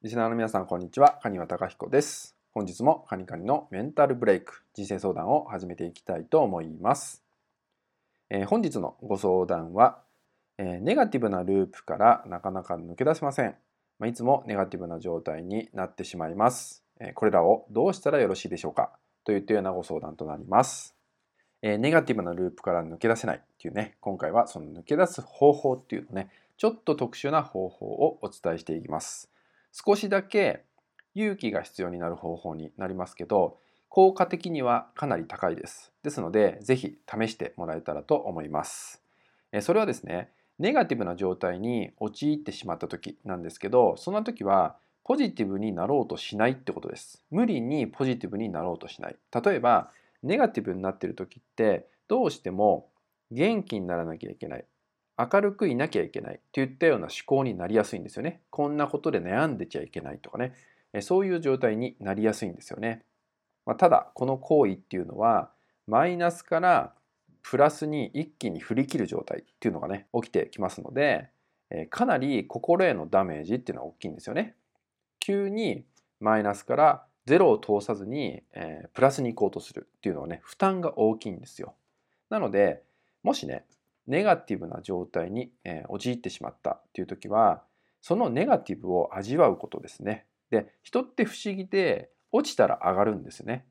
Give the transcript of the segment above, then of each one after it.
リスナーの皆さん、こんにちは。蟹和隆彦です。本日もカニカニのメンタルブレイク、人生相談を始めていきたいと思います。えー、本日のご相談は、えー、ネガティブなループからなかなか抜け出せません。まあ、いつもネガティブな状態になってしまいます。えー、これらをどうしたらよろしいでしょうか？といったようなご相談となります。えネガティブなループから抜け出せないっていうね、今回はその抜け出す方法っていうのね、ちょっと特殊な方法をお伝えしていきます。少しだけ勇気が必要になる方法になりますけど効果的にはかなり高いです。ですので是非試してもらえたらと思います。それはですねネガティブな状態に陥ってしまった時なんですけどそんな時はポジティブになろうとしないってことです。無理にポジティブになろうとしない。例えばネガティブになってる時ってどうしても元気にならなきゃいけない明るくいなきゃいけないといったような思考になりやすいんですよね。こんなことで悩んでちゃいけないとかね、そういう状態になりやすいんですよね。まあ、ただ、この行為っていうのは、マイナスからプラスに一気に振り切る状態っていうのがね、起きてきますので、かなり心へのダメージっていうのは大きいんですよね。急にマイナスからゼロを通さずに、えー、プラスに行こうとするっていうのはね、負担が大きいんですよ。なので、もしね、ネガティブな状態に、えー、陥ってしまったっていう時はそのネガティブを味わうことですね。で人って不思議で落ちたら上がるんですね。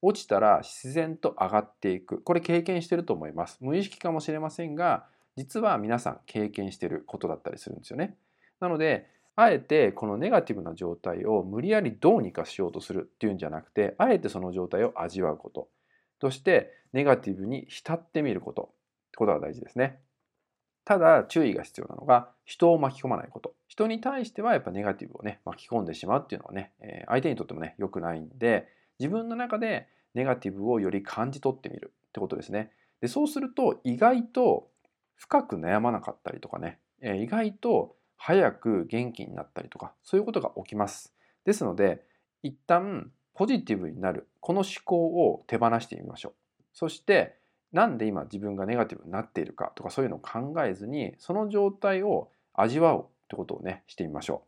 落ちたら自然と上がっていくこれ経験してると思います。無意識かもしれませんが実は皆さん経験してることだったりするんですよね。なのであえてこのネガティブな状態を無理やりどうにかしようとするっていうんじゃなくてあえてその状態を味わうことそしてネガティブに浸ってみることってことが大事ですね。ただ注意が必要なのが人を巻き込まないこと。人に対してはやっぱネガティブをね巻き込んでしまうっていうのはね、え相手にとってもね良くないんで自分の中でネガティブをより感じ取ってみるってことですね。でそうすると意外と深く悩まなかったりとかね、え意外と早く元気になったりとかそういうことが起きます。ですので一旦ポジティブになるこの思考を手放してみましょう。そしてなんで今自分がネガティブになっているかとかそういうのを考えずにその状態を味わうってことをねしてみましょ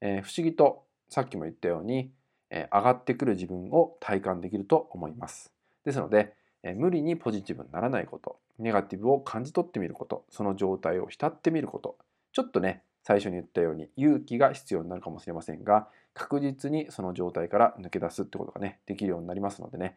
う、えー、不思議とさっきも言ったように、えー、上がってくる自分を体感できると思います。ですので、えー、無理にポジティブにならないことネガティブを感じ取ってみることその状態を浸ってみること。ちょっとね最初に言ったように勇気が必要になるかもしれませんが確実にその状態から抜け出すってことがねできるようになりますのでね